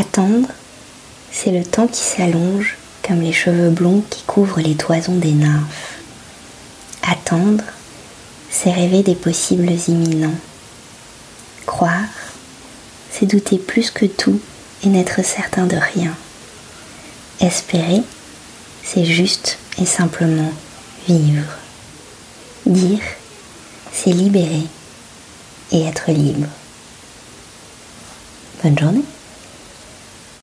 Attendre, c'est le temps qui s'allonge comme les cheveux blonds qui couvrent les toisons des nymphes. Attendre, c'est rêver des possibles imminents. Croire, c'est douter plus que tout et n'être certain de rien. Espérer, c'est juste et simplement vivre. Dire, c'est libérer et être libre. Bonne journée